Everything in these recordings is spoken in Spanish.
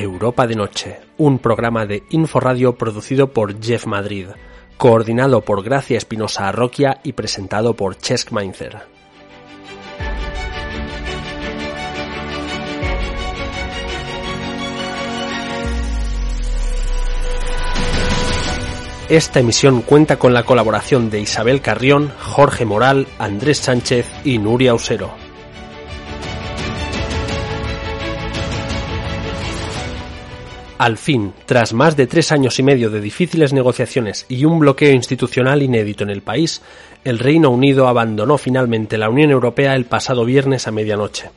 Europa de Noche, un programa de Inforadio producido por Jeff Madrid, coordinado por Gracia Espinosa Arroquia y presentado por Chesk Mainzer. Esta emisión cuenta con la colaboración de Isabel Carrión, Jorge Moral, Andrés Sánchez y Nuria Usero. Al fin, tras más de tres años y medio de difíciles negociaciones y un bloqueo institucional inédito en el país, el Reino Unido abandonó finalmente la Unión Europea el pasado viernes a medianoche.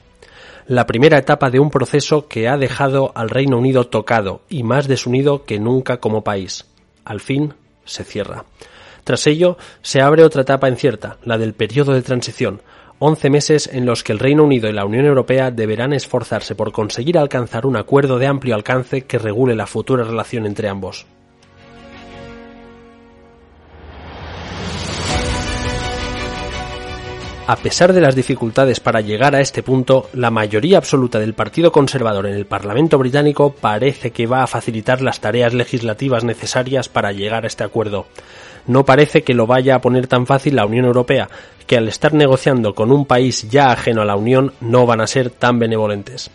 La primera etapa de un proceso que ha dejado al Reino Unido tocado y más desunido que nunca como país. Al fin, se cierra. Tras ello, se abre otra etapa incierta, la del periodo de transición, once meses en los que el Reino Unido y la Unión Europea deberán esforzarse por conseguir alcanzar un acuerdo de amplio alcance que regule la futura relación entre ambos. A pesar de las dificultades para llegar a este punto, la mayoría absoluta del Partido Conservador en el Parlamento británico parece que va a facilitar las tareas legislativas necesarias para llegar a este acuerdo. No parece que lo vaya a poner tan fácil la Unión Europea, que al estar negociando con un país ya ajeno a la Unión no van a ser tan benevolentes.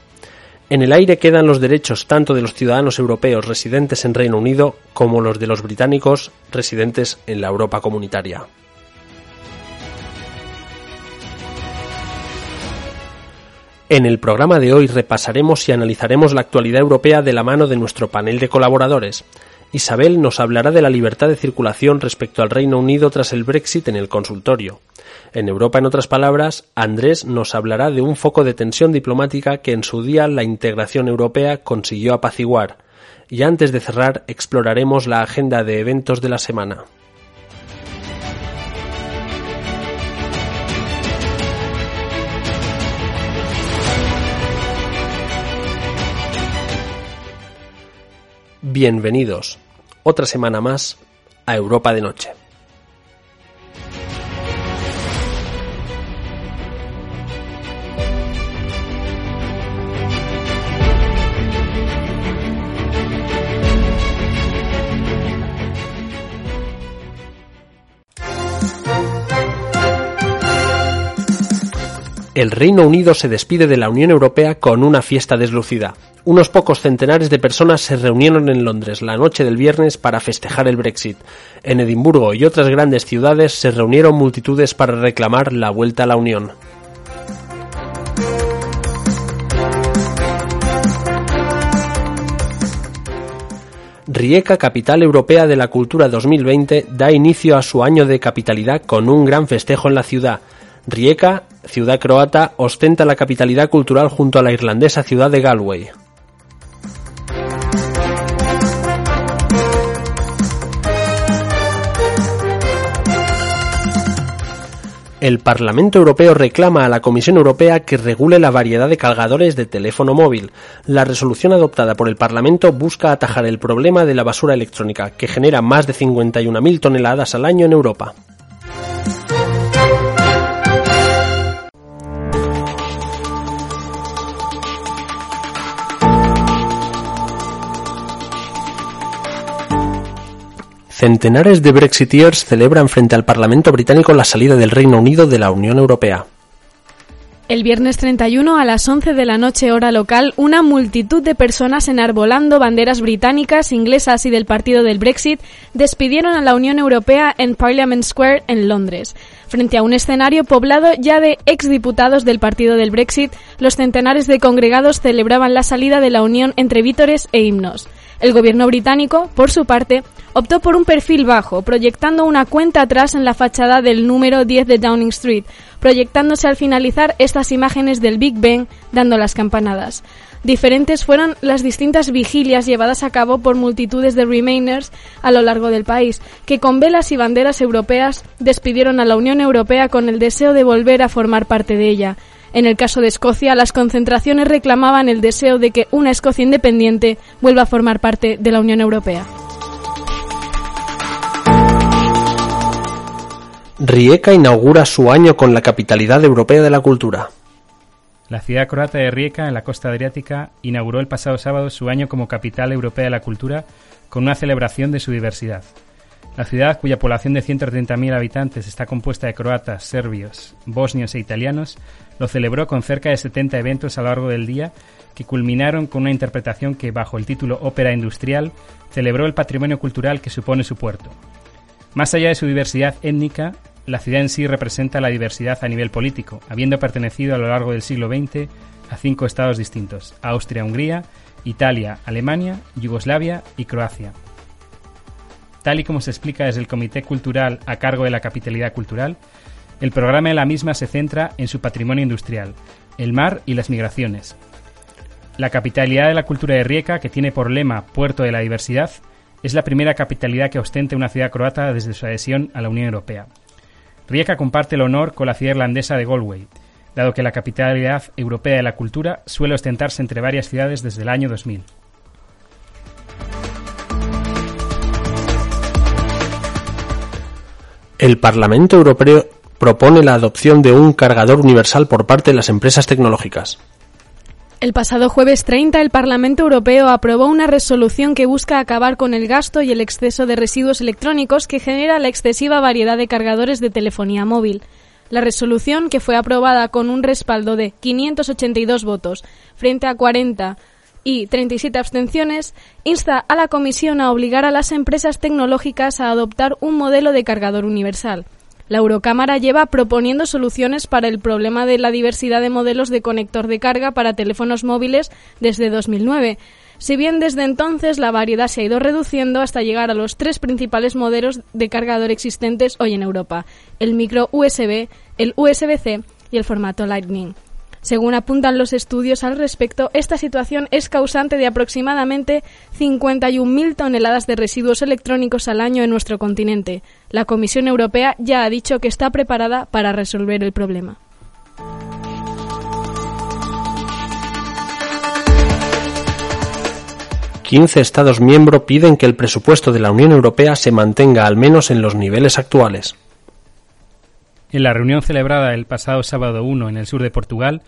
En el aire quedan los derechos tanto de los ciudadanos europeos residentes en Reino Unido como los de los británicos residentes en la Europa comunitaria. En el programa de hoy repasaremos y analizaremos la actualidad europea de la mano de nuestro panel de colaboradores. Isabel nos hablará de la libertad de circulación respecto al Reino Unido tras el Brexit en el consultorio. En Europa, en otras palabras, Andrés nos hablará de un foco de tensión diplomática que en su día la integración europea consiguió apaciguar. Y antes de cerrar, exploraremos la agenda de eventos de la semana. Bienvenidos otra semana más a Europa de Noche. El Reino Unido se despide de la Unión Europea con una fiesta deslucida unos pocos centenares de personas se reunieron en Londres la noche del viernes para festejar el Brexit. En Edimburgo y otras grandes ciudades se reunieron multitudes para reclamar la vuelta a la Unión. Rijeka, capital europea de la cultura 2020, da inicio a su año de capitalidad con un gran festejo en la ciudad. Rijeka, ciudad croata, ostenta la capitalidad cultural junto a la irlandesa ciudad de Galway. El Parlamento Europeo reclama a la Comisión Europea que regule la variedad de cargadores de teléfono móvil. La resolución adoptada por el Parlamento busca atajar el problema de la basura electrónica, que genera más de 51.000 toneladas al año en Europa. Centenares de Brexiteers celebran frente al Parlamento británico la salida del Reino Unido de la Unión Europea. El viernes 31 a las 11 de la noche hora local, una multitud de personas enarbolando banderas británicas, inglesas y del partido del Brexit despidieron a la Unión Europea en Parliament Square en Londres. Frente a un escenario poblado ya de exdiputados del partido del Brexit, los centenares de congregados celebraban la salida de la Unión entre vítores e himnos. El gobierno británico, por su parte, optó por un perfil bajo, proyectando una cuenta atrás en la fachada del número 10 de Downing Street, proyectándose al finalizar estas imágenes del Big Ben dando las campanadas. Diferentes fueron las distintas vigilias llevadas a cabo por multitudes de Remainers a lo largo del país, que con velas y banderas europeas despidieron a la Unión Europea con el deseo de volver a formar parte de ella, en el caso de Escocia, las concentraciones reclamaban el deseo de que una Escocia independiente vuelva a formar parte de la Unión Europea. Rijeka inaugura su año con la capitalidad europea de la cultura. La ciudad croata de Rijeka, en la costa adriática, inauguró el pasado sábado su año como capital europea de la cultura con una celebración de su diversidad. La ciudad, cuya población de 130.000 habitantes está compuesta de croatas, serbios, bosnios e italianos, lo celebró con cerca de 70 eventos a lo largo del día que culminaron con una interpretación que, bajo el título Ópera Industrial, celebró el patrimonio cultural que supone su puerto. Más allá de su diversidad étnica, la ciudad en sí representa la diversidad a nivel político, habiendo pertenecido a lo largo del siglo XX a cinco estados distintos, Austria-Hungría, Italia, Alemania, Yugoslavia y Croacia. Tal y como se explica desde el Comité Cultural a cargo de la Capitalidad Cultural, el programa de la misma se centra en su patrimonio industrial, el mar y las migraciones. La capitalidad de la cultura de Rijeka, que tiene por lema Puerto de la Diversidad, es la primera capitalidad que ostenta una ciudad croata desde su adhesión a la Unión Europea. Rijeka comparte el honor con la ciudad irlandesa de Galway, dado que la capitalidad europea de la cultura suele ostentarse entre varias ciudades desde el año 2000. El Parlamento Europeo propone la adopción de un cargador universal por parte de las empresas tecnológicas. El pasado jueves 30, el Parlamento Europeo aprobó una resolución que busca acabar con el gasto y el exceso de residuos electrónicos que genera la excesiva variedad de cargadores de telefonía móvil. La resolución, que fue aprobada con un respaldo de 582 votos frente a 40 y 37 abstenciones, insta a la Comisión a obligar a las empresas tecnológicas a adoptar un modelo de cargador universal. La Eurocámara lleva proponiendo soluciones para el problema de la diversidad de modelos de conector de carga para teléfonos móviles desde 2009. Si bien desde entonces la variedad se ha ido reduciendo hasta llegar a los tres principales modelos de cargador existentes hoy en Europa, el micro USB, el USB-C y el formato Lightning. Según apuntan los estudios al respecto, esta situación es causante de aproximadamente 51.000 toneladas de residuos electrónicos al año en nuestro continente. La Comisión Europea ya ha dicho que está preparada para resolver el problema. Quince Estados miembros piden que el presupuesto de la Unión Europea se mantenga al menos en los niveles actuales. En la reunión celebrada el pasado sábado 1 en el sur de Portugal,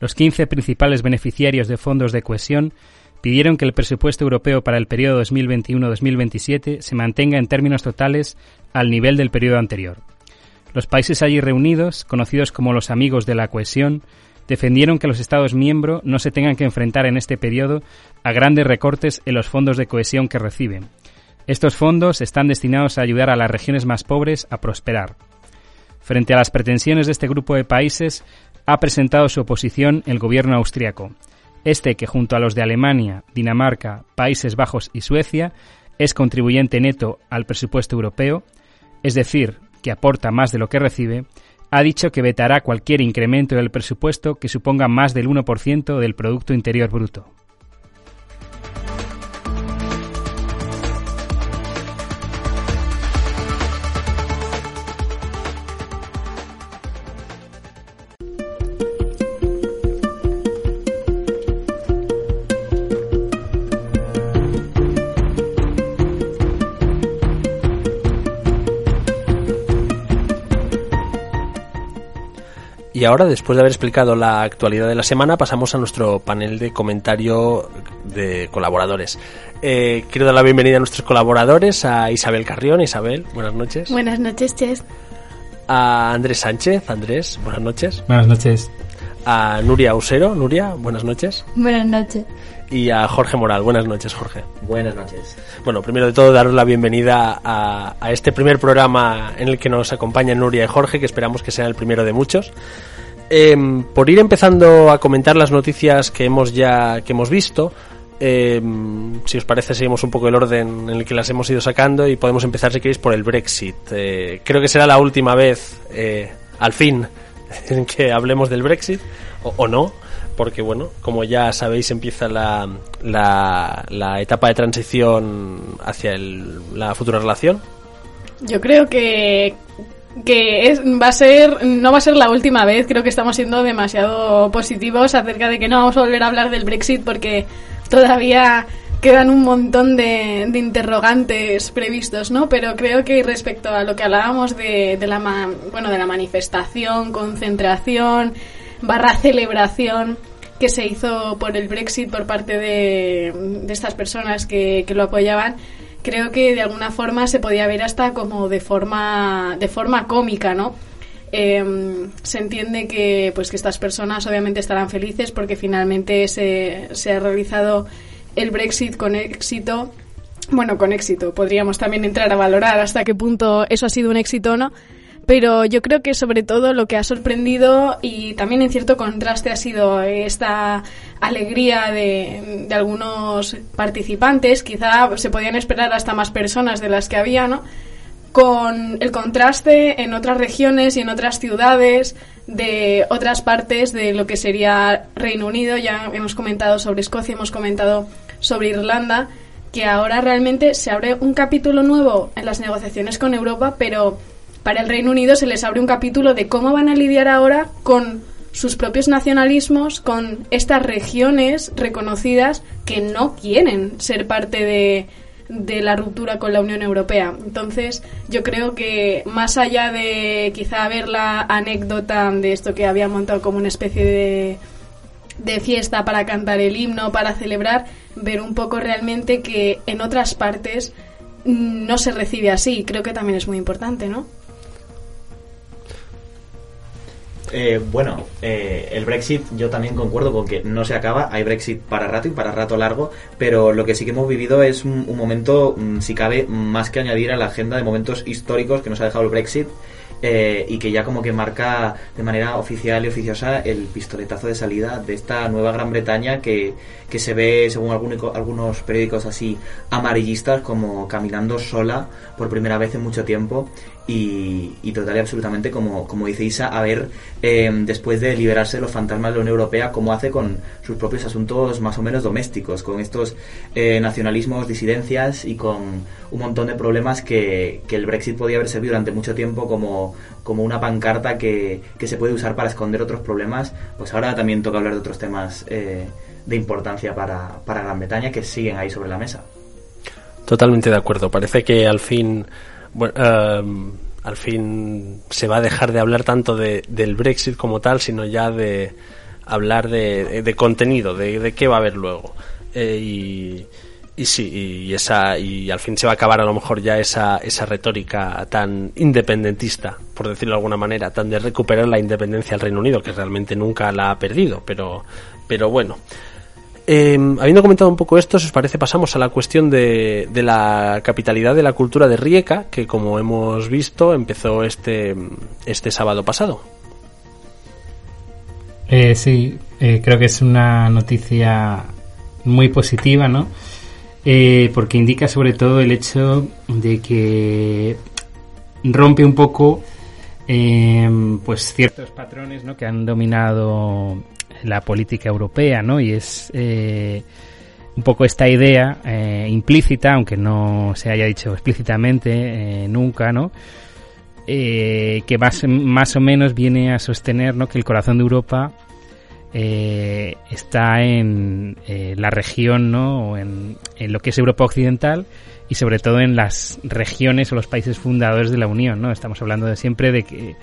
los 15 principales beneficiarios de fondos de cohesión pidieron que el presupuesto europeo para el periodo 2021-2027 se mantenga en términos totales al nivel del periodo anterior. Los países allí reunidos, conocidos como los amigos de la cohesión, defendieron que los Estados miembros no se tengan que enfrentar en este periodo a grandes recortes en los fondos de cohesión que reciben. Estos fondos están destinados a ayudar a las regiones más pobres a prosperar. Frente a las pretensiones de este grupo de países, ha presentado su oposición el gobierno austriaco. Este, que junto a los de Alemania, Dinamarca, Países Bajos y Suecia, es contribuyente neto al presupuesto europeo, es decir, que aporta más de lo que recibe, ha dicho que vetará cualquier incremento del presupuesto que suponga más del 1% del Producto Interior Bruto. Y ahora, después de haber explicado la actualidad de la semana, pasamos a nuestro panel de comentario de colaboradores. Eh, quiero dar la bienvenida a nuestros colaboradores, a Isabel Carrión. Isabel, buenas noches. Buenas noches, Ches. A Andrés Sánchez. Andrés, buenas noches. Buenas noches. A Nuria Usero. Nuria, buenas noches. Buenas noches. Y a Jorge Moral. Buenas noches, Jorge. Buenas noches. Bueno, primero de todo, daros la bienvenida a, a este primer programa en el que nos acompañan Nuria y Jorge, que esperamos que sea el primero de muchos. Eh, por ir empezando a comentar las noticias que hemos ya que hemos visto, eh, si os parece seguimos un poco el orden en el que las hemos ido sacando y podemos empezar si queréis por el Brexit. Eh, creo que será la última vez, eh, al fin, en que hablemos del Brexit o, no, porque bueno, como ya sabéis empieza la, la, etapa de transición hacia la futura relación. Yo creo que que es, va a ser no va a ser la última vez creo que estamos siendo demasiado positivos acerca de que no vamos a volver a hablar del Brexit porque todavía quedan un montón de, interrogantes previstos no pero creo que respecto a lo que hablábamos de, de la bueno de la manifestación concentración barra celebración que se hizo por el Brexit por parte de, de estas personas que, que, lo apoyaban, creo que de alguna forma se podía ver hasta como de forma, de forma cómica, ¿no? Eh, se entiende que, pues, que estas personas obviamente estarán felices porque finalmente se, se ha realizado el Brexit con éxito. Bueno, con éxito. Podríamos también entrar a valorar hasta qué punto eso ha sido un éxito o no pero yo creo que sobre todo lo que ha sorprendido y también en cierto contraste ha sido esta alegría de, de algunos participantes, quizá se podían esperar hasta más personas de las que había, ¿no? con el contraste en otras regiones y en otras ciudades de otras partes de lo que sería Reino Unido. Ya hemos comentado sobre Escocia, hemos comentado sobre Irlanda, que ahora realmente se abre un capítulo nuevo en las negociaciones con Europa, pero para el Reino Unido se les abre un capítulo de cómo van a lidiar ahora con sus propios nacionalismos, con estas regiones reconocidas que no quieren ser parte de, de la ruptura con la Unión Europea. Entonces, yo creo que más allá de quizá ver la anécdota de esto que había montado como una especie de, de fiesta para cantar el himno, para celebrar, ver un poco realmente que en otras partes no se recibe así. Creo que también es muy importante, ¿no? Eh, bueno, eh, el Brexit yo también concuerdo con que no se acaba, hay Brexit para rato y para rato largo, pero lo que sí que hemos vivido es un, momento, mm, si cabe, más que añadir a la agenda de momentos históricos que nos ha dejado el Brexit eh, y que ya como que marca de manera oficial y oficiosa el pistoletazo de salida de esta nueva Gran Bretaña que, que se ve, según algunos periódicos así amarillistas, como caminando sola por primera vez en mucho tiempo y, y total y absolutamente, como, como dice Isa, a ver, eh, después de liberarse de los fantasmas de la Unión Europea, cómo hace con sus propios asuntos más o menos domésticos, con estos eh, nacionalismos, disidencias y con un montón de problemas que, que, el Brexit podía haber servido durante mucho tiempo como, como una pancarta que, que, se puede usar para esconder otros problemas, pues ahora también toca hablar de otros temas eh, de importancia para, para Gran Bretaña que siguen ahí sobre la mesa. Totalmente de acuerdo. Parece que al fin bueno, em, al fin se va a dejar de hablar tanto de, del Brexit como tal, sino ya de hablar de, de contenido, de, de, qué va a haber luego. Eh, y, y sí, y, esa, y al fin se va a acabar a lo mejor ya esa, esa retórica tan independentista, por decirlo de alguna manera, tan de recuperar la independencia del Reino Unido, que realmente nunca la ha perdido, pero, pero bueno. Eh, habiendo comentado un poco esto, si os parece, pasamos a la cuestión de, la capitalidad de la cultura de Rijeka, que como hemos visto empezó este, este sábado pasado. Eh, sí, eh, creo que es una noticia muy positiva, ¿no? Eh, porque indica sobre todo el hecho de que rompe un poco eh, pues ciertos patrones ¿no? que han dominado la política europea, ¿no? Y es eh, un poco esta idea eh, implícita, aunque no se haya dicho explícitamente eh, nunca, ¿no? Eh, que más, más o menos viene a sostener ¿no? que el corazón de Europa eh, está en la región, ¿no? O en, en, lo que es Europa Occidental y sobre todo en las regiones o los países fundadores de la Unión, ¿no? Estamos hablando de siempre de que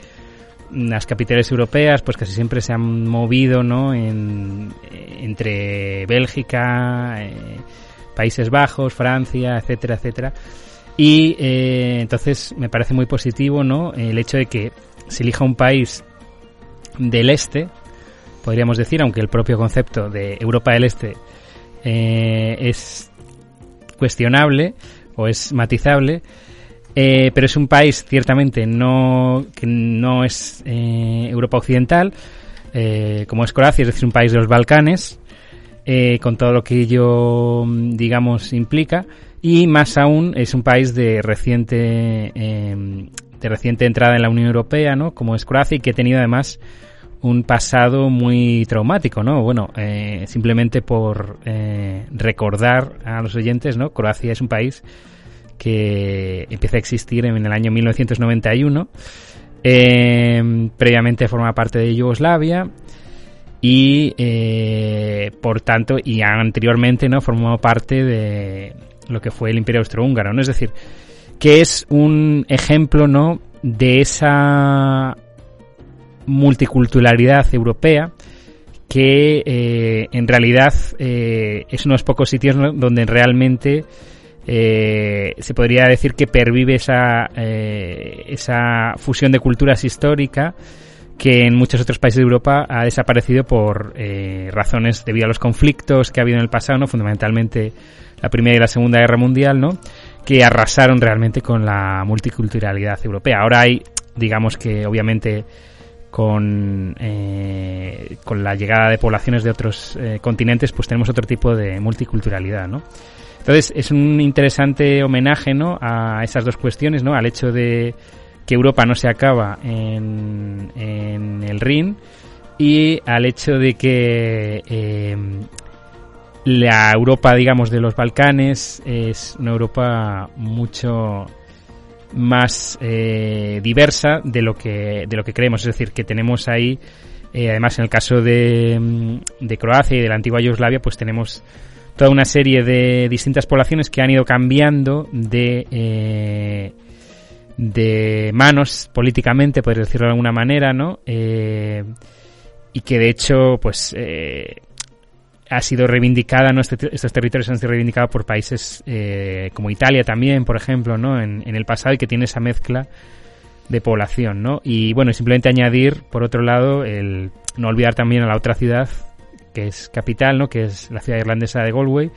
las capitales europeas pues casi siempre se han movido ¿no? en, entre Bélgica, eh, Países Bajos, Francia, etcétera, etcétera. Y eh, entonces me parece muy positivo ¿no? el hecho de que se elija un país del este, podríamos decir, aunque el propio concepto de Europa del Este eh, es cuestionable o es matizable, eh, pero es un país ciertamente no que no es eh, Europa occidental, eh, como es Croacia, es decir, un país de los Balcanes, eh, con todo lo que ello, digamos, implica, y más aún es un país de reciente em, de reciente entrada en la Unión Europea, ¿no? Como es Croacia y que ha tenido además un pasado muy traumático, ¿no? Bueno, eh, simplemente por eh, recordar a los oyentes, ¿no? Croacia es un país que empieza a existir en el año 1991. Eh, previamente forma parte de Yugoslavia y eh, por tanto y anteriormente no formó parte de lo que fue el Imperio Austrohúngaro, ¿no? Es decir, que es un ejemplo, ¿no? de esa multiculturalidad europea que eh, en realidad eh, es unos pocos sitios donde realmente eh, se podría decir que pervive esa, esa fusión de culturas histórica que en muchos otros países de Europa ha desaparecido por razones debido a los conflictos que ha habido en el pasado, ¿no? fundamentalmente la Primera y la Segunda Guerra Mundial, ¿no? que arrasaron realmente con la multiculturalidad europea. Ahora hay, digamos que obviamente con, eh, con la llegada de poblaciones de otros eh, continentes, pues tenemos otro tipo de multiculturalidad, ¿no? Entonces es un interesante homenaje, ¿no? A esas dos cuestiones, ¿no? Al hecho de que Europa no se acaba en, en el Rin y al hecho de que eh, la Europa, digamos, de los Balcanes es una Europa mucho más eh, diversa de lo que de lo que creemos es decir que tenemos ahí eh, además en el caso de, de, Croacia y de la antigua Yugoslavia pues tenemos toda una serie de distintas poblaciones que han ido cambiando de eh, de manos políticamente por decirlo de alguna manera no y que de hecho pues ha sido reivindicada, ¿no? Este estos territorios han sido reivindicados por países eh, como Italia también, por ejemplo, ¿no? En, el pasado y que tiene esa mezcla de población, ¿no? Y bueno, simplemente añadir, por otro lado, el no olvidar también a la otra ciudad que es capital, ¿no? Que es la ciudad irlandesa de Galway,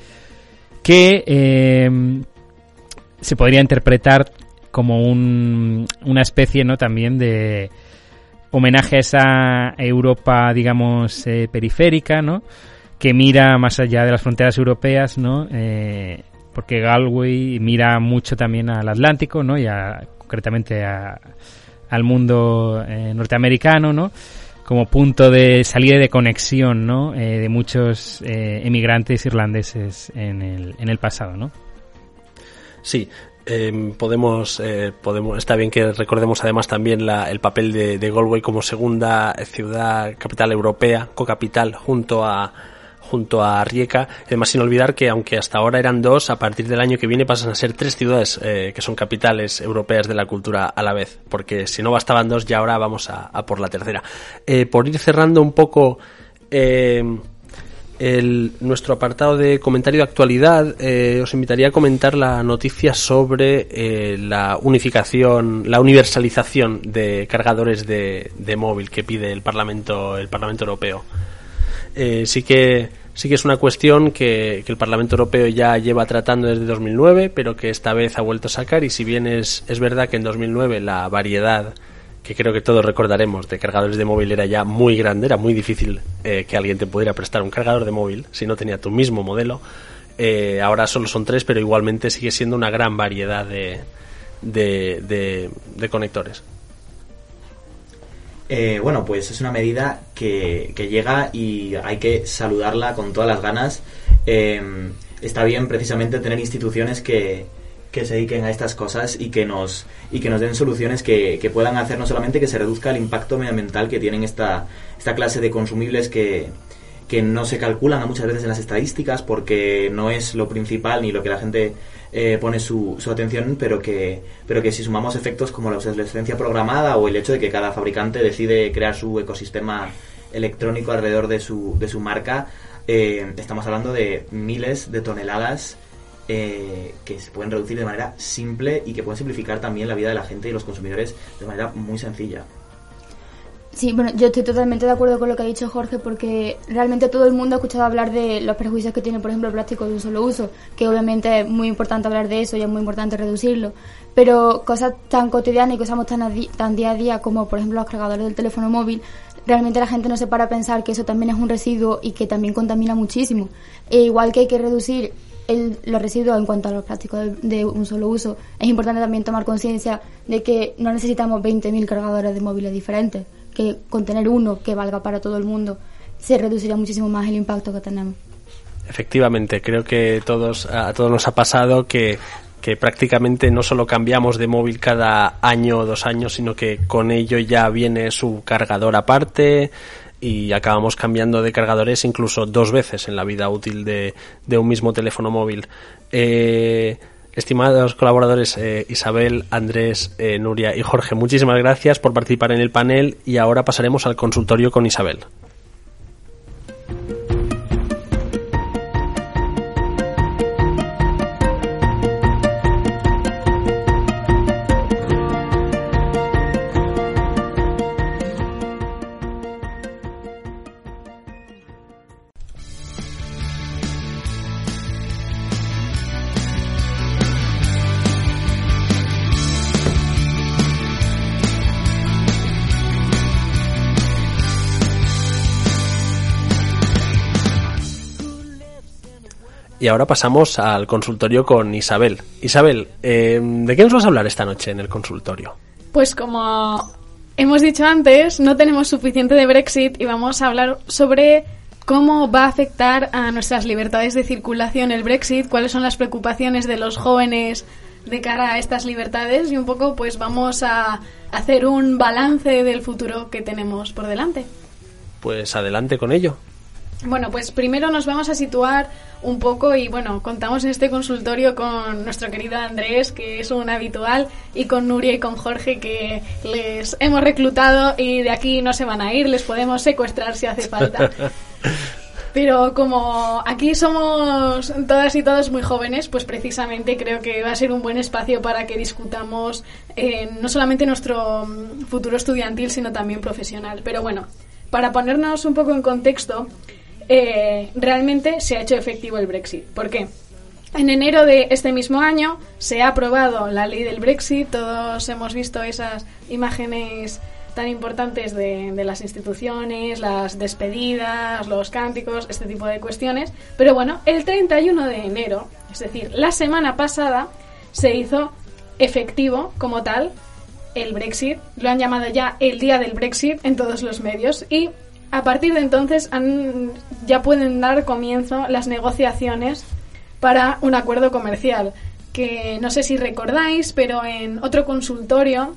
que eh, se podría interpretar como un, una especie, ¿no? También de homenaje a esa Europa, digamos, eh, periférica, ¿no? que mira más allá de las fronteras europeas, ¿no? Eh, porque Galway mira mucho también al Atlántico, ¿no? Y concretamente al mundo norteamericano, ¿no? Como punto de salida y de conexión, ¿no? Eh, de muchos emigrantes irlandeses en el, en el pasado, ¿no? Sí, podemos, podemos, está bien que recordemos además también la, el papel de, de, Galway como segunda ciudad capital europea, co-capital, junto a, junto a Rijeka. Además, sin olvidar que aunque hasta ahora eran dos, a partir del año que viene pasan a ser tres ciudades eh, que son capitales europeas de la cultura a la vez, porque si no bastaban dos, ya ahora vamos a, por la tercera. Eh, por ir cerrando un poco eh, el, nuestro apartado de comentario de actualidad, os invitaría a comentar la noticia sobre la unificación, la universalización de cargadores de, de móvil que pide el Parlamento, el Parlamento Europeo. sí que sí que es una cuestión que, el Parlamento Europeo ya lleva tratando desde 2009, pero que esta vez ha vuelto a sacar y si bien es, es verdad que en 2009 la variedad que creo que todos recordaremos de cargadores de móvil era ya muy grande, era muy difícil eh, que alguien te pudiera prestar un cargador de móvil si no tenía tu mismo modelo. Eh, ahora solo son tres, pero igualmente sigue siendo una gran variedad de, de, de conectores. Eh, bueno, pues es una medida que, llega y hay que saludarla con todas las ganas. Em, está bien precisamente tener instituciones que, se dediquen a estas cosas y que nos, y que nos den soluciones que, puedan hacer no solamente que se reduzca el impacto medioambiental que tienen esta, esta clase de consumibles que, que no se calculan muchas veces en las estadísticas porque no es lo principal ni lo que la gente eh, pone su, su, atención, pero que, pero que si sumamos efectos como la obsolescencia programada o el hecho de que cada fabricante decide crear su ecosistema electrónico alrededor de su, de su marca, eh, estamos hablando de miles de toneladas eh, que se pueden reducir de manera simple y que pueden simplificar también la vida de la gente y los consumidores de manera muy sencilla. Sí, bueno, yo estoy totalmente de acuerdo con lo que ha dicho Jorge porque realmente todo el mundo ha escuchado hablar de los perjuicios que tiene, por ejemplo, el plástico de un solo uso, que obviamente es muy importante hablar de eso y es muy importante reducirlo, pero cosas tan cotidianas y usamos tan, tan día a día como, por ejemplo, los cargadores del teléfono móvil, realmente la gente no se para a pensar que eso también es un residuo y que también contamina muchísimo. E igual que hay que reducir el, los residuos en cuanto a los plásticos de, un solo uso, es importante también tomar conciencia de que no necesitamos 20.000 cargadores de móviles diferentes que con tener uno que valga para todo el mundo se reduciría muchísimo más el impacto que tenemos. Efectivamente, creo que todos, a todos nos ha pasado que, que prácticamente no solo cambiamos de móvil cada año o dos años, sino que con ello ya viene su cargador aparte y acabamos cambiando de cargadores incluso dos veces en la vida útil de, de un mismo teléfono móvil. Eh, Estimados colaboradores eh, Isabel, Andrés, eh, Nuria y Jorge, muchísimas gracias por participar en el panel y ahora pasaremos al consultorio con Isabel. Y ahora pasamos al consultorio con Isabel. Isabel, eh, ¿de qué nos vas a hablar esta noche en el consultorio? Pues como hemos dicho antes, no tenemos suficiente de Brexit y vamos a hablar sobre cómo va a afectar a nuestras libertades de circulación el Brexit, cuáles son las preocupaciones de los jóvenes de cara a estas libertades y un poco pues vamos a hacer un balance del futuro que tenemos por delante. Pues adelante con ello. Bueno, pues primero nos vamos a situar un poco y bueno, contamos en este consultorio con nuestro querido Andrés, que es un habitual, y con Nuria y con Jorge, que les hemos reclutado y de aquí no se van a ir, les podemos secuestrar si hace falta. Pero como aquí somos todas y todos muy jóvenes, pues precisamente creo que va a ser un buen espacio para que discutamos eh, no solamente nuestro futuro estudiantil, sino también profesional. Pero bueno, para ponernos un poco en contexto, eh, realmente se ha hecho efectivo el Brexit. ¿Por qué? En enero de este mismo año se ha aprobado la ley del Brexit, todos hemos visto esas imágenes tan importantes de, de, las instituciones, las despedidas, los cánticos, este tipo de cuestiones. Pero bueno, el 31 de enero, es decir, la semana pasada, se hizo efectivo como tal el Brexit. Lo han llamado ya el día del Brexit en todos los medios y a partir de entonces han, ya pueden dar comienzo las negociaciones para un acuerdo comercial. Que no sé si recordáis, pero en otro consultorio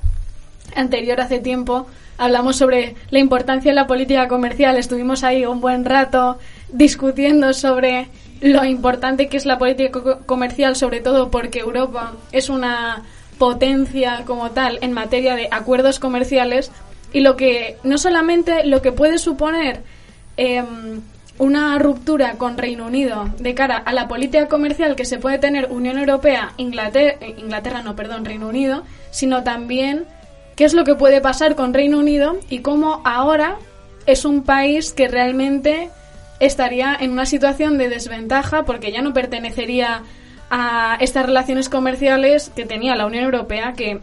anterior hace tiempo hablamos sobre la importancia de la política comercial. Estuvimos ahí un buen rato discutiendo sobre lo importante que es la política comercial, sobre todo porque Europa es una potencia como tal en materia de acuerdos comerciales y lo que, no solamente lo que puede suponer em, una ruptura con Reino Unido de cara a la política comercial que se puede tener Unión Europea, Inglaterra, eh, Inglaterra no, perdón, Reino Unido, sino también qué es lo que puede pasar con Reino Unido y cómo ahora es un país que realmente estaría en una situación de desventaja porque ya no pertenecería a estas relaciones comerciales que tenía la Unión Europea que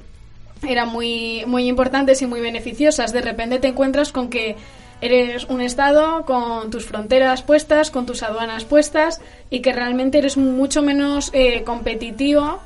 eran muy, muy importantes y muy beneficiosas. De repente te encuentras con que eres un Estado con tus fronteras puestas, con tus aduanas puestas y que realmente eres mucho menos eh, competitivo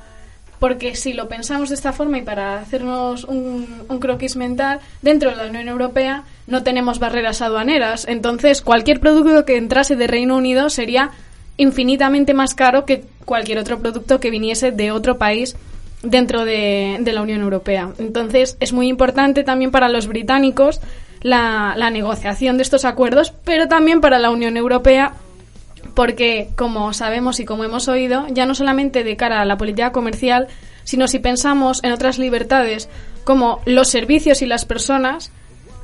porque si lo pensamos de esta forma y para hacernos un, un, croquis mental, dentro de la Unión Europea no tenemos barreras aduaneras. Entonces, cualquier producto que entrase de Reino Unido sería infinitamente más caro que cualquier otro producto que viniese de otro país dentro de, la Unión Europea. Entonces, es muy importante también para los británicos la, la negociación de estos acuerdos, pero también para la Unión Europea porque, como sabemos y como hemos oído, ya no solamente de cara a la política comercial, sino si pensamos en otras libertades como los servicios y las personas,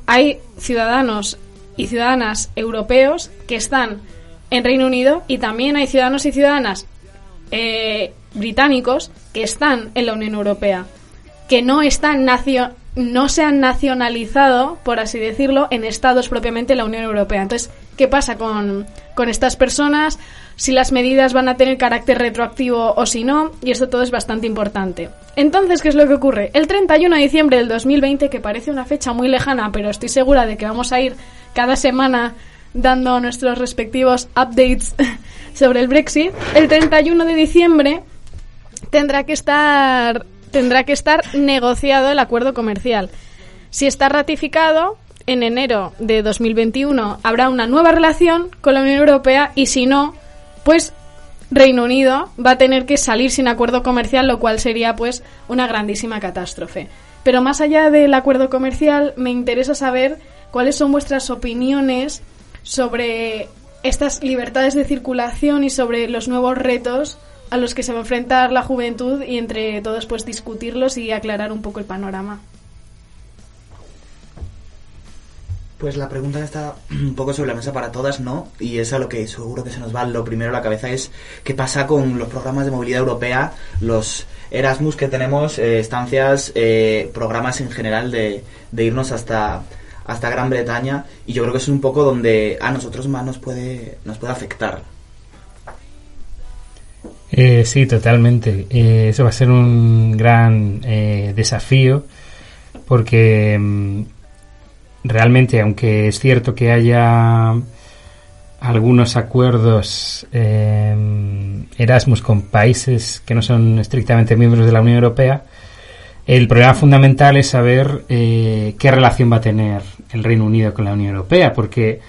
hay ciudadanos y ciudadanas europeos que están en Reino Unido y también hay ciudadanos y ciudadanas eh, británicos que están en la Unión Europea, que no están no se han nacionalizado, por así decirlo, en estados propiamente de la Unión Europea. Entonces, ¿qué pasa con, con estas personas? Si las medidas van a tener carácter retroactivo o si no, y esto todo es bastante importante. Entonces, ¿qué es lo que ocurre? El 31 de diciembre del 2020, que parece una fecha muy lejana, pero estoy segura de que vamos a ir cada semana dando nuestros respectivos updates sobre el Brexit, el 31 de diciembre tendrá que estar tendrá que estar negociado el acuerdo comercial. Si está ratificado, en enero de 2021 habrá una nueva relación con la Unión Europea y si no, pues Reino Unido va a tener que salir sin acuerdo comercial, lo cual sería pues una grandísima catástrofe. Pero más allá del acuerdo comercial, me interesa saber cuáles son vuestras opiniones sobre estas libertades de circulación y sobre los nuevos retos a los que se va a enfrentar la juventud y entre todos pues discutirlos y aclarar un poco el panorama. Pues la pregunta está un poco sobre la mesa para todas, ¿no? Y es a lo que seguro que se nos va lo primero a la cabeza es qué pasa con los programas de movilidad europea, los Erasmus que tenemos, eh, estancias, eh, programas en general de, de irnos hasta, hasta Gran Bretaña y yo creo que es un poco donde a nosotros más nos puede, nos puede afectar. Eh, sí, totalmente. Eh, eso va a ser un gran eh, desafío porque mm, realmente, aunque es cierto que haya algunos acuerdos eh, Erasmus con países que no son estrictamente miembros de la Unión Europea, el problema fundamental es saber eh, qué relación va a tener el Reino Unido con la Unión Europea, porque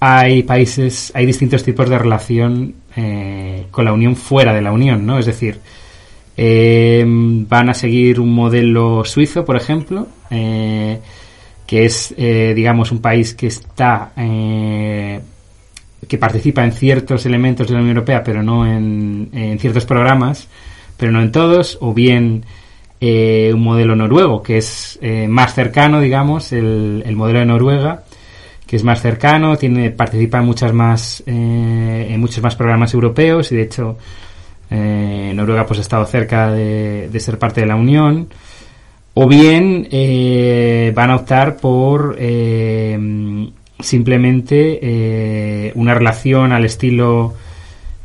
hay países, hay distintos tipos de relación eh, con la Unión fuera de la Unión, ¿no? Es decir, eh, van a seguir un modelo suizo, por ejemplo, eh, que es, eh, digamos, un país que está, que participa en ciertos elementos de la Unión Europea, pero no en ciertos programas, pero no en todos, o bien eh, un modelo noruego, que es eh, más cercano, digamos, el, el modelo de Noruega, que es más cercano, tiene, participa en muchas más, eh, en muchos más programas europeos y de hecho eh, Noruega pues ha estado cerca de, de ser parte de la Unión. O bien eh, van a optar por simplemente una relación al estilo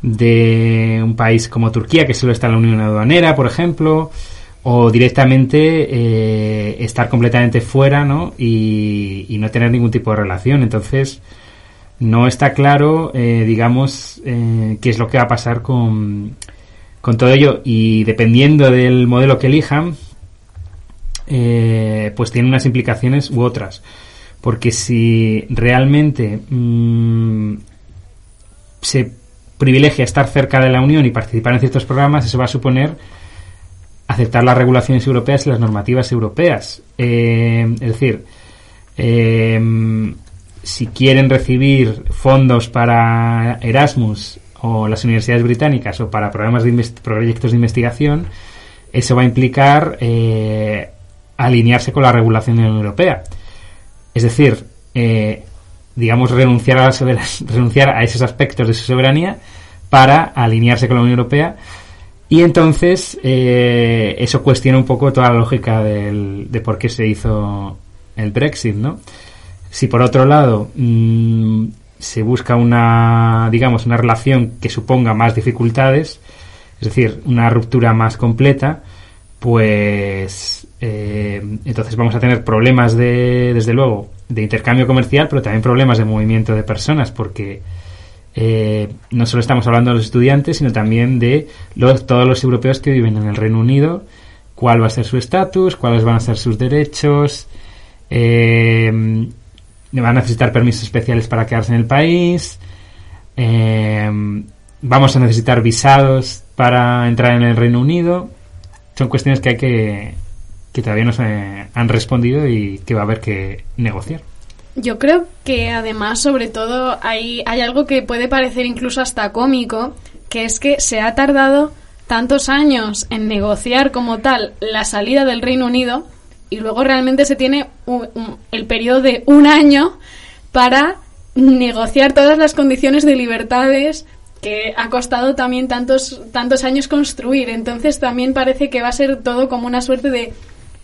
de un país como Turquía, que solo está en la Unión Aduanera, por ejemplo, o directamente eh, estar completamente fuera ¿no? y, no tener ningún tipo de relación. Entonces, no está claro, eh, digamos, eh, qué es lo que va a pasar con, con todo ello. Y dependiendo del modelo que elijan, eh, pues tiene unas implicaciones u otras. Porque si realmente mm, se privilegia estar cerca de la Unión y participar en ciertos programas, eso va a suponer aceptar las regulaciones europeas y las normativas europeas. Eh, es decir, eh, si quieren recibir fondos para Erasmus o las universidades británicas o para programas de proyectos de investigación, eso va a implicar eh, alinearse con la regulación de la Unión Europea. Es decir, eh, digamos, renunciar a, la renunciar a esos aspectos de su soberanía para alinearse con la Unión Europea. Y entonces eh, eso cuestiona un poco toda la lógica del- de por qué se hizo el Brexit, ¿no? Si por otro lado mm, se busca una, digamos, una relación que suponga más dificultades, es decir, una ruptura más completa, pues eh, entonces vamos a tener problemas de, desde luego, de intercambio comercial, pero también problemas de movimiento de personas, porque eh, no solo estamos hablando de los estudiantes, sino también de los, todos los europeos que viven en el Reino Unido, cuál va a ser su estatus, cuáles van a ser sus derechos, eh, van a necesitar permisos especiales para quedarse en el país, eh, vamos a necesitar visados para entrar en el Reino Unido. Son cuestiones que hay que que todavía no se han respondido y que va a haber que negociar. Yo creo que además, sobre todo, hay, hay algo que puede parecer incluso hasta cómico, que es que se ha tardado tantos años en negociar como tal la salida del Reino Unido y luego realmente se tiene un- el periodo de un año para negociar todas las condiciones de libertades que ha costado también tantos tantos años construir. Entonces también parece que va a ser todo como una suerte de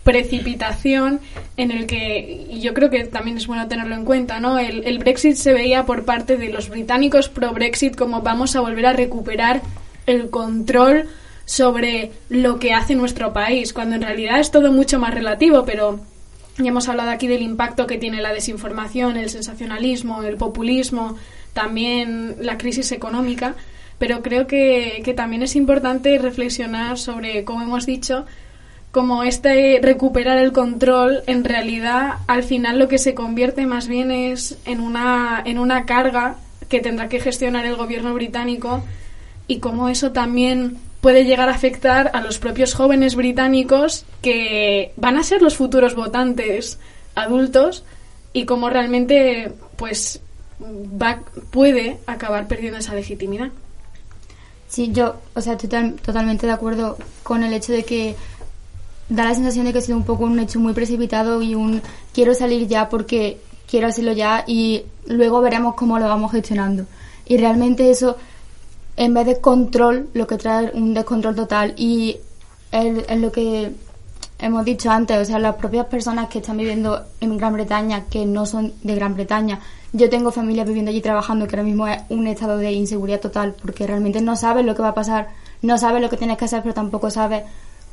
precipitación en el que yo creo que también es bueno tenerlo en cuenta, ¿no? El, el Brexit se veía por parte de los británicos pro Brexit como vamos a volver a recuperar el control sobre lo que hace nuestro país, cuando en realidad es todo mucho más relativo, pero ya hemos hablado aquí del impacto que tiene la desinformación, el sensacionalismo, el populismo, también la crisis económica, pero creo que, que también es importante reflexionar sobre, como hemos dicho, como este recuperar el control en realidad al final lo que se convierte más bien es en una en una carga que tendrá que gestionar el gobierno británico y cómo eso también puede llegar a afectar a los propios jóvenes británicos que van a ser los futuros votantes adultos y cómo realmente pues va, puede acabar perdiendo esa legitimidad. Sí, yo, o sea, estoy totalmente de acuerdo con el hecho de que da la sensación de que ha sido un poco un hecho muy precipitado y un quiero salir ya porque quiero hacerlo ya y luego veremos cómo lo vamos gestionando. Y realmente eso, en vez de control, lo que trae un descontrol total y es, lo que hemos dicho antes, o sea, las propias personas que están viviendo en Gran Bretaña, que no son de Gran Bretaña, yo tengo familia viviendo allí trabajando, que ahora mismo es un estado de inseguridad total, porque realmente no sabes lo que va a pasar, no sabes lo que tienes que hacer, pero tampoco sabes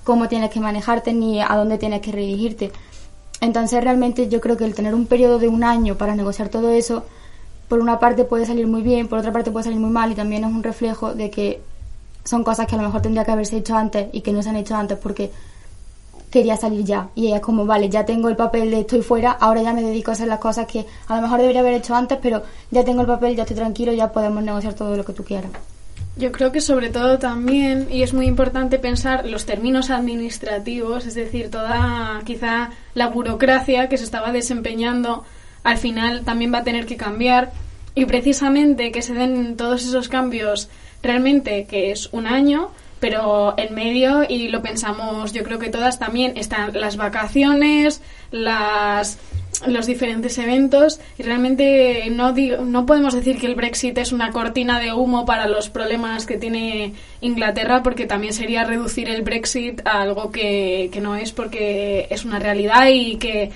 cómo tienes que manejarte ni a dónde tienes que dirigirte. Entonces realmente yo creo que el tener un periodo de un año para negociar todo eso, por una parte puede salir muy bien, por otra parte puede salir muy mal y también es un reflejo de que son cosas que a lo mejor tendría que haberse hecho antes y que no se han hecho antes porque quería salir ya. Y ella es como, vale, ya tengo el papel de estoy fuera, ahora ya me dedico a hacer las cosas que a lo mejor debería haber hecho antes, pero ya tengo el papel, ya estoy tranquilo, ya podemos negociar todo lo que tú quieras. Yo creo que sobre todo también, y es muy importante pensar los términos administrativos, es decir, toda quizá la burocracia que se estaba desempeñando al final también va a tener que cambiar. Y precisamente que se den todos esos cambios realmente que es un año, pero en medio y lo pensamos yo creo que todas también están las vacaciones, las los diferentes eventos y realmente no, no podemos decir que el Brexit es una cortina de humo para los problemas que tiene Inglaterra porque también sería reducir el Brexit a algo que, que no es porque es una realidad y que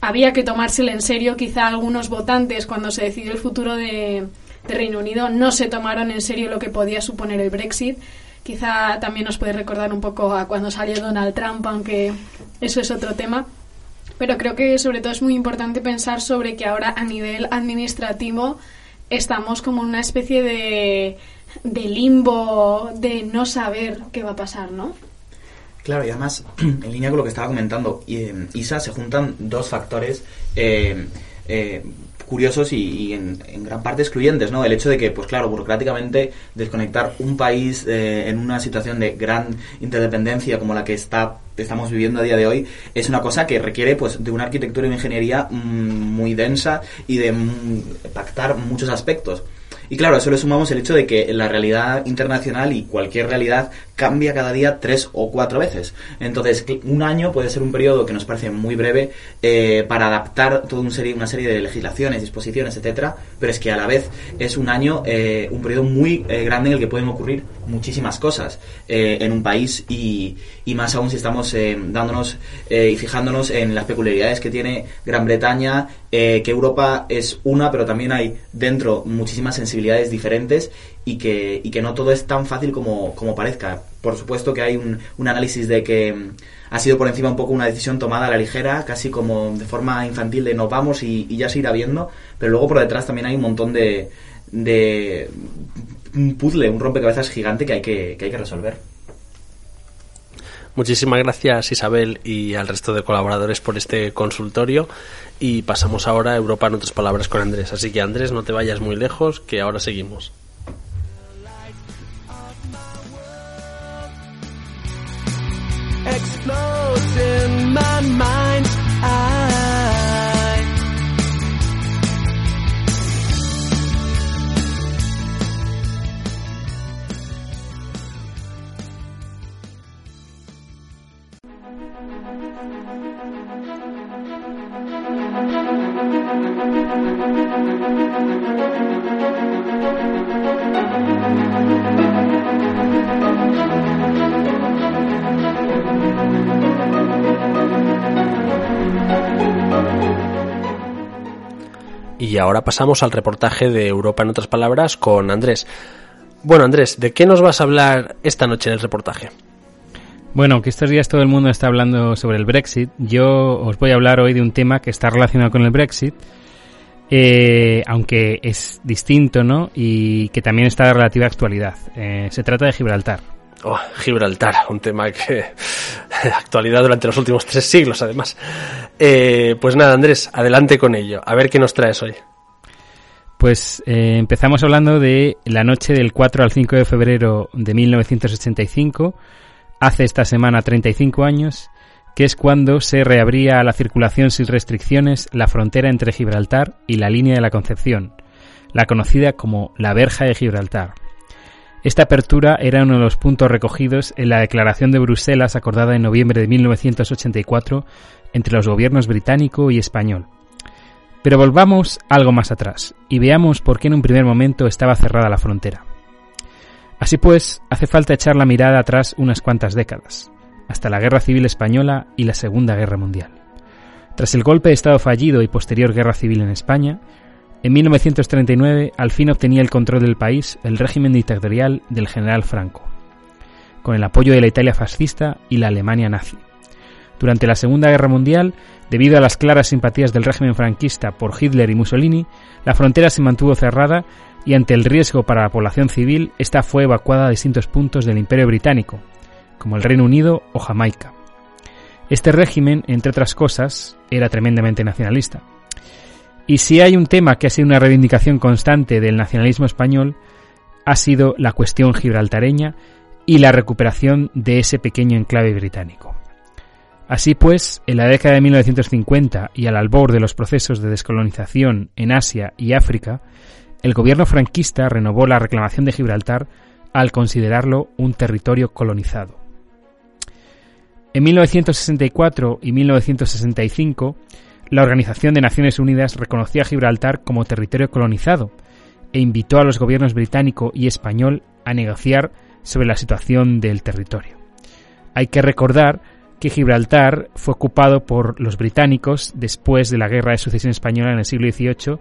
había que tomárselo en serio. Quizá algunos votantes cuando se decidió el futuro de Reino Unido no se tomaron en serio lo que podía suponer el Brexit. Quizá también nos puede recordar un poco a cuando salió Donald Trump, aunque eso es otro tema. Pero creo que sobre todo es muy importante pensar sobre que ahora a nivel administrativo estamos como en una especie de, de limbo de no saber qué va a pasar, ¿no? Claro, y además, en línea con lo que estaba comentando, eh, Isa, se juntan dos factores eh, eh, curiosos y, en, gran parte excluyentes, ¿no? El hecho de que, pues claro, burocráticamente desconectar un país eh, en una situación de gran interdependencia como la que está estamos viviendo a día de hoy es una cosa que requiere pues de una arquitectura y una ingeniería mm, muy densa y de mm, pactar muchos aspectos. Y claro, a eso le sumamos el hecho de que la realidad internacional y cualquier realidad cambia cada día tres o cuatro veces. Entonces, un año puede ser un periodo que nos parece muy breve eh, para adaptar toda una serie, una serie de legislaciones, disposiciones, etcétera, pero es que a la vez es un año, eh, un periodo muy eh, grande en el que pueden ocurrir muchísimas cosas en un país y, y, más aún si estamos dándonos y fijándonos en las peculiaridades que tiene Gran Bretaña, que Europa es una, pero también hay dentro muchísimas sensibilidades diferentes y que, y que no todo es tan fácil como, como parezca. Por supuesto que hay un, un, análisis de que mm, ha sido por encima un poco una decisión tomada a la ligera, casi como de forma infantil de nos vamos y, y ya se irá viendo, pero luego por detrás también hay un montón de, de un puzzle, un rompecabezas gigante que hay que, que hay que resolver. Muchísimas gracias Isabel y al resto de colaboradores por este consultorio y pasamos ahora a Europa en otras palabras con Andrés. Así que Andrés, no te vayas muy lejos, que ahora seguimos. Ahora pasamos al reportaje de Europa en otras palabras con Andrés. Bueno, Andrés, ¿de qué nos vas a hablar esta noche en el reportaje? Bueno, que estos días todo el mundo está hablando sobre el Brexit. Yo os voy a hablar hoy de un tema que está relacionado con el Brexit, eh, aunque es distinto, ¿no? Y que también está de relativa actualidad. Eh, se trata de Gibraltar. Oh, Gibraltar, un tema que actualidad durante los últimos tres siglos, además. Eh, pues nada, Andrés, adelante con ello. A ver qué nos traes hoy. Pues eh, empezamos hablando de la noche del 4 al 5 de febrero de 1985, hace esta semana 35 años, que es cuando se reabría a la circulación sin restricciones la frontera entre Gibraltar y la línea de la Concepción, la conocida como la Verja de Gibraltar. Esta apertura era uno de los puntos recogidos en la Declaración de Bruselas acordada en noviembre de 1984 entre los gobiernos británico y español. Pero volvamos algo más atrás y veamos por qué en un primer momento estaba cerrada la frontera. Así pues, hace falta echar la mirada atrás unas cuantas décadas, hasta la Guerra Civil Española y la Segunda Guerra Mundial. Tras el golpe de Estado fallido y posterior guerra civil en España, en 1939 al fin obtenía el control del país el régimen dictatorial del general Franco, con el apoyo de la Italia fascista y la Alemania nazi. Durante la Segunda Guerra Mundial, debido a las claras simpatías del régimen franquista por Hitler y Mussolini, la frontera se mantuvo cerrada y ante el riesgo para la población civil, esta fue evacuada a distintos puntos del Imperio Británico, como el Reino Unido o Jamaica. Este régimen, entre otras cosas, era tremendamente nacionalista. Y si hay un tema que ha sido una reivindicación constante del nacionalismo español, ha sido la cuestión gibraltareña y la recuperación de ese pequeño enclave británico. Así pues, en la década de 1950 y al albor de los procesos de descolonización en Asia y África, el gobierno franquista renovó la reclamación de Gibraltar al considerarlo un territorio colonizado. En 1964 y 1965, la Organización de Naciones Unidas reconoció a Gibraltar como territorio colonizado e invitó a los gobiernos británico y español a negociar sobre la situación del territorio. Hay que recordar que Gibraltar fue ocupado por los británicos después de la Guerra de Sucesión Española en el siglo XVIII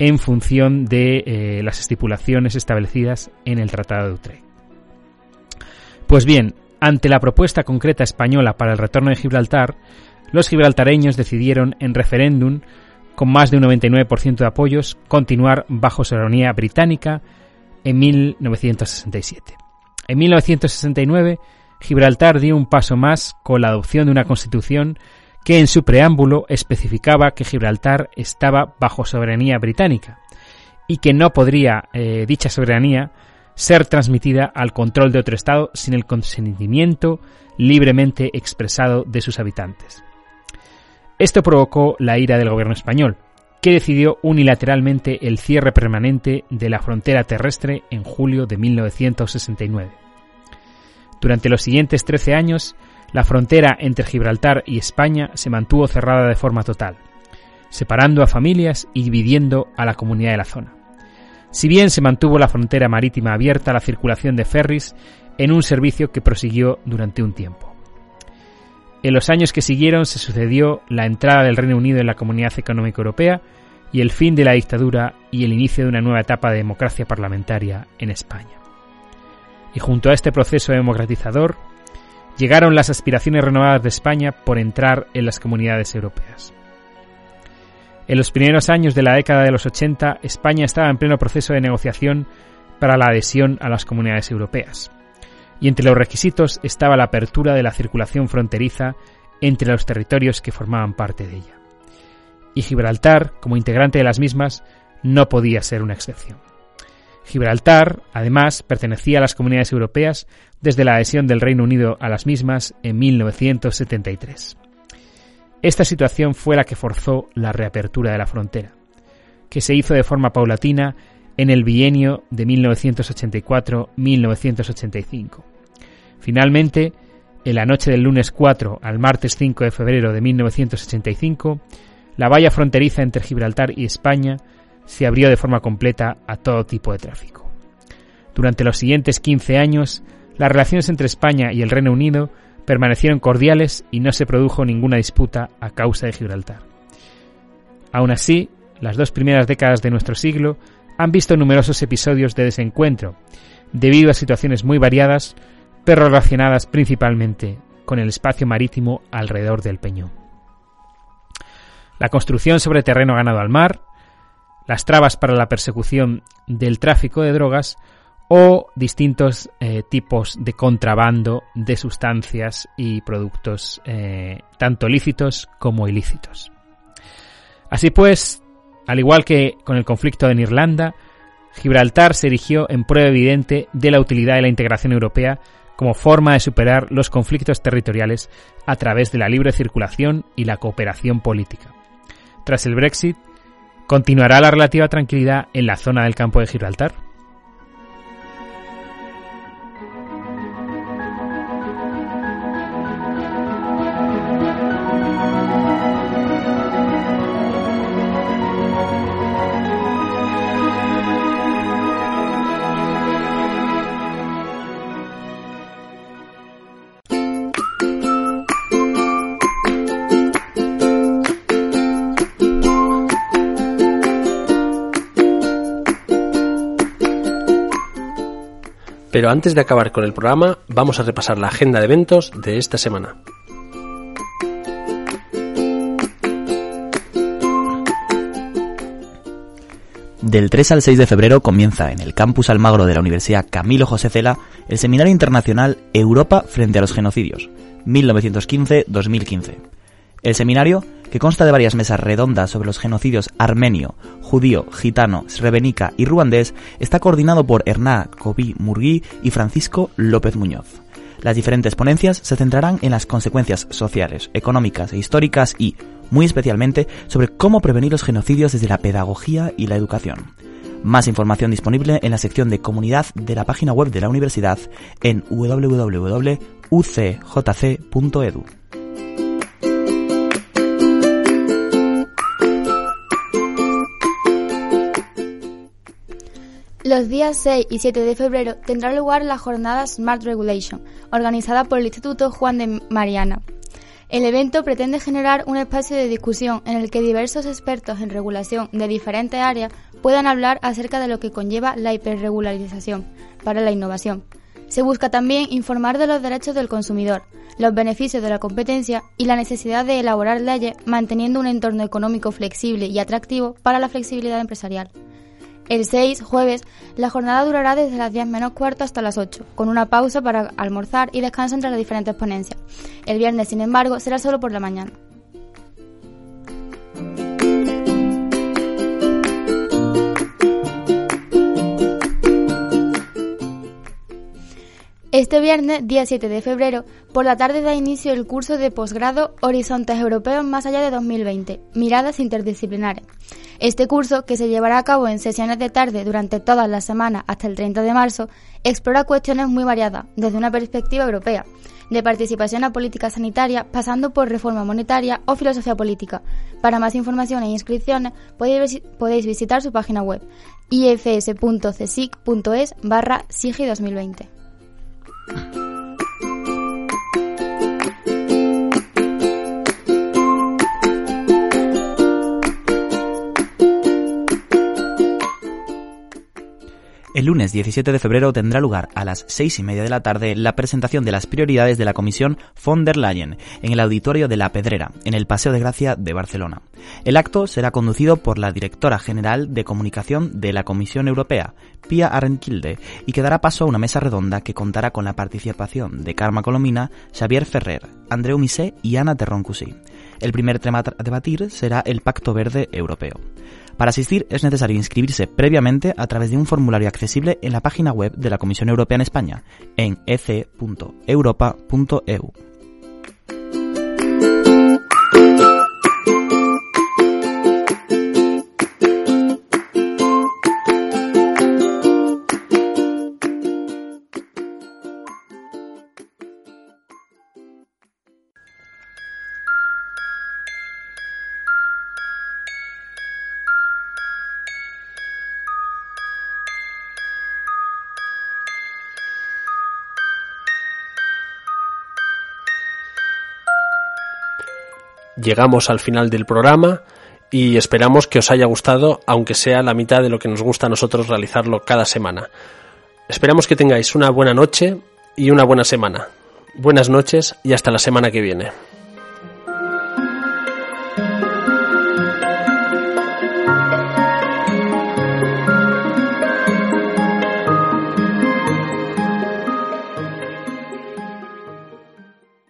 en función de eh, las estipulaciones establecidas en el Tratado de Utrecht. Pues bien, ante la propuesta concreta española para el retorno de Gibraltar, los gibraltareños decidieron en referéndum, con más de un 99% de apoyos, continuar bajo soberanía británica en 1967. En 1969, Gibraltar dio un paso más con la adopción de una constitución que en su preámbulo especificaba que Gibraltar estaba bajo soberanía británica y que no podría eh, dicha soberanía ser transmitida al control de otro Estado sin el consentimiento libremente expresado de sus habitantes. Esto provocó la ira del gobierno español, que decidió unilateralmente el cierre permanente de la frontera terrestre en julio de 1969. Durante los siguientes 13 años, la frontera entre Gibraltar y España se mantuvo cerrada de forma total, separando a familias y dividiendo a la comunidad de la zona. Si bien se mantuvo la frontera marítima abierta a la circulación de ferries en un servicio que prosiguió durante un tiempo. En los años que siguieron se sucedió la entrada del Reino Unido en la Comunidad Económica Europea y el fin de la dictadura y el inicio de una nueva etapa de democracia parlamentaria en España. Y junto a este proceso democratizador, llegaron las aspiraciones renovadas de España por entrar en las comunidades europeas. En los primeros años de la década de los 80, España estaba en pleno proceso de negociación para la adhesión a las comunidades europeas y entre los requisitos estaba la apertura de la circulación fronteriza entre los territorios que formaban parte de ella. Y Gibraltar, como integrante de las mismas, no podía ser una excepción. Gibraltar, además, pertenecía a las comunidades europeas desde la adhesión del Reino Unido a las mismas en 1973. Esta situación fue la que forzó la reapertura de la frontera, que se hizo de forma paulatina en el bienio de 1984-1985. Finalmente, en la noche del lunes 4 al martes 5 de febrero de 1985, la valla fronteriza entre Gibraltar y España se abrió de forma completa a todo tipo de tráfico. Durante los siguientes 15 años, las relaciones entre España y el Reino Unido permanecieron cordiales y no se produjo ninguna disputa a causa de Gibraltar. Aún así, las dos primeras décadas de nuestro siglo han visto numerosos episodios de desencuentro, debido a situaciones muy variadas, pero relacionadas principalmente con el espacio marítimo alrededor del peñón. La construcción sobre terreno ganado al mar, las trabas para la persecución del tráfico de drogas o distintos eh, tipos de contrabando de sustancias y productos eh, tanto lícitos como ilícitos. Así pues, al igual que con el conflicto en Irlanda, Gibraltar se erigió en prueba evidente de la utilidad de la integración europea como forma de superar los conflictos territoriales a través de la libre circulación y la cooperación política. Tras el Brexit, ¿continuará la relativa tranquilidad en la zona del campo de Gibraltar? Pero antes de acabar con el programa, vamos a repasar la agenda de eventos de esta semana. Del 3 al 6 de febrero comienza en el campus Almagro de la Universidad Camilo José Cela el Seminario Internacional Europa frente a los genocidios, 1915-2015. El seminario, que consta de varias mesas redondas sobre los genocidios armenio, judío, gitano, srebrenica y ruandés, está coordinado por Hernán Kobi Murgui y Francisco López Muñoz. Las diferentes ponencias se centrarán en las consecuencias sociales, económicas e históricas y, muy especialmente, sobre cómo prevenir los genocidios desde la pedagogía y la educación. Más información disponible en la sección de comunidad de la página web de la universidad en www.ucjc.edu. Los días 6 y 7 de febrero tendrá lugar la jornada Smart Regulation, organizada por el Instituto Juan de Mariana. El evento pretende generar un espacio de discusión en el que diversos expertos en regulación de diferentes áreas puedan hablar acerca de lo que conlleva la hiperregularización para la innovación. Se busca también informar de los derechos del consumidor, los beneficios de la competencia y la necesidad de elaborar leyes manteniendo un entorno económico flexible y atractivo para la flexibilidad empresarial. El 6, jueves, la jornada durará desde las 10 menos cuarto hasta las 8, con una pausa para almorzar y descanso entre las diferentes ponencias. El viernes, sin embargo, será solo por la mañana. Este viernes, día 7 de febrero, por la tarde da inicio el curso de posgrado Horizontes Europeos más allá de 2020, Miradas Interdisciplinares. Este curso, que se llevará a cabo en sesiones de tarde durante todas las semanas hasta el 30 de marzo, explora cuestiones muy variadas desde una perspectiva europea, de participación a política sanitaria, pasando por reforma monetaria o filosofía política. Para más información e inscripciones podéis visitar su página web ifs.csic.es barra SIGI 2020. El lunes 17 de febrero tendrá lugar a las seis y media de la tarde la presentación de las prioridades de la Comisión von der Leyen en el auditorio de La Pedrera, en el Paseo de Gracia de Barcelona. El acto será conducido por la directora general de comunicación de la Comisión Europea, Pia Arrenkilde, y que dará paso a una mesa redonda que contará con la participación de Karma Colomina, Xavier Ferrer, Andreu Misé y Ana Terroncusi. El primer tema a debatir será el Pacto Verde Europeo. Para asistir es necesario inscribirse previamente a través de un formulario accesible en la página web de la Comisión Europea en España, en ec.europa.eu. llegamos al final del programa y esperamos que os haya gustado, aunque sea la mitad de lo que nos gusta a nosotros realizarlo cada semana. Esperamos que tengáis una buena noche y una buena semana. Buenas noches y hasta la semana que viene.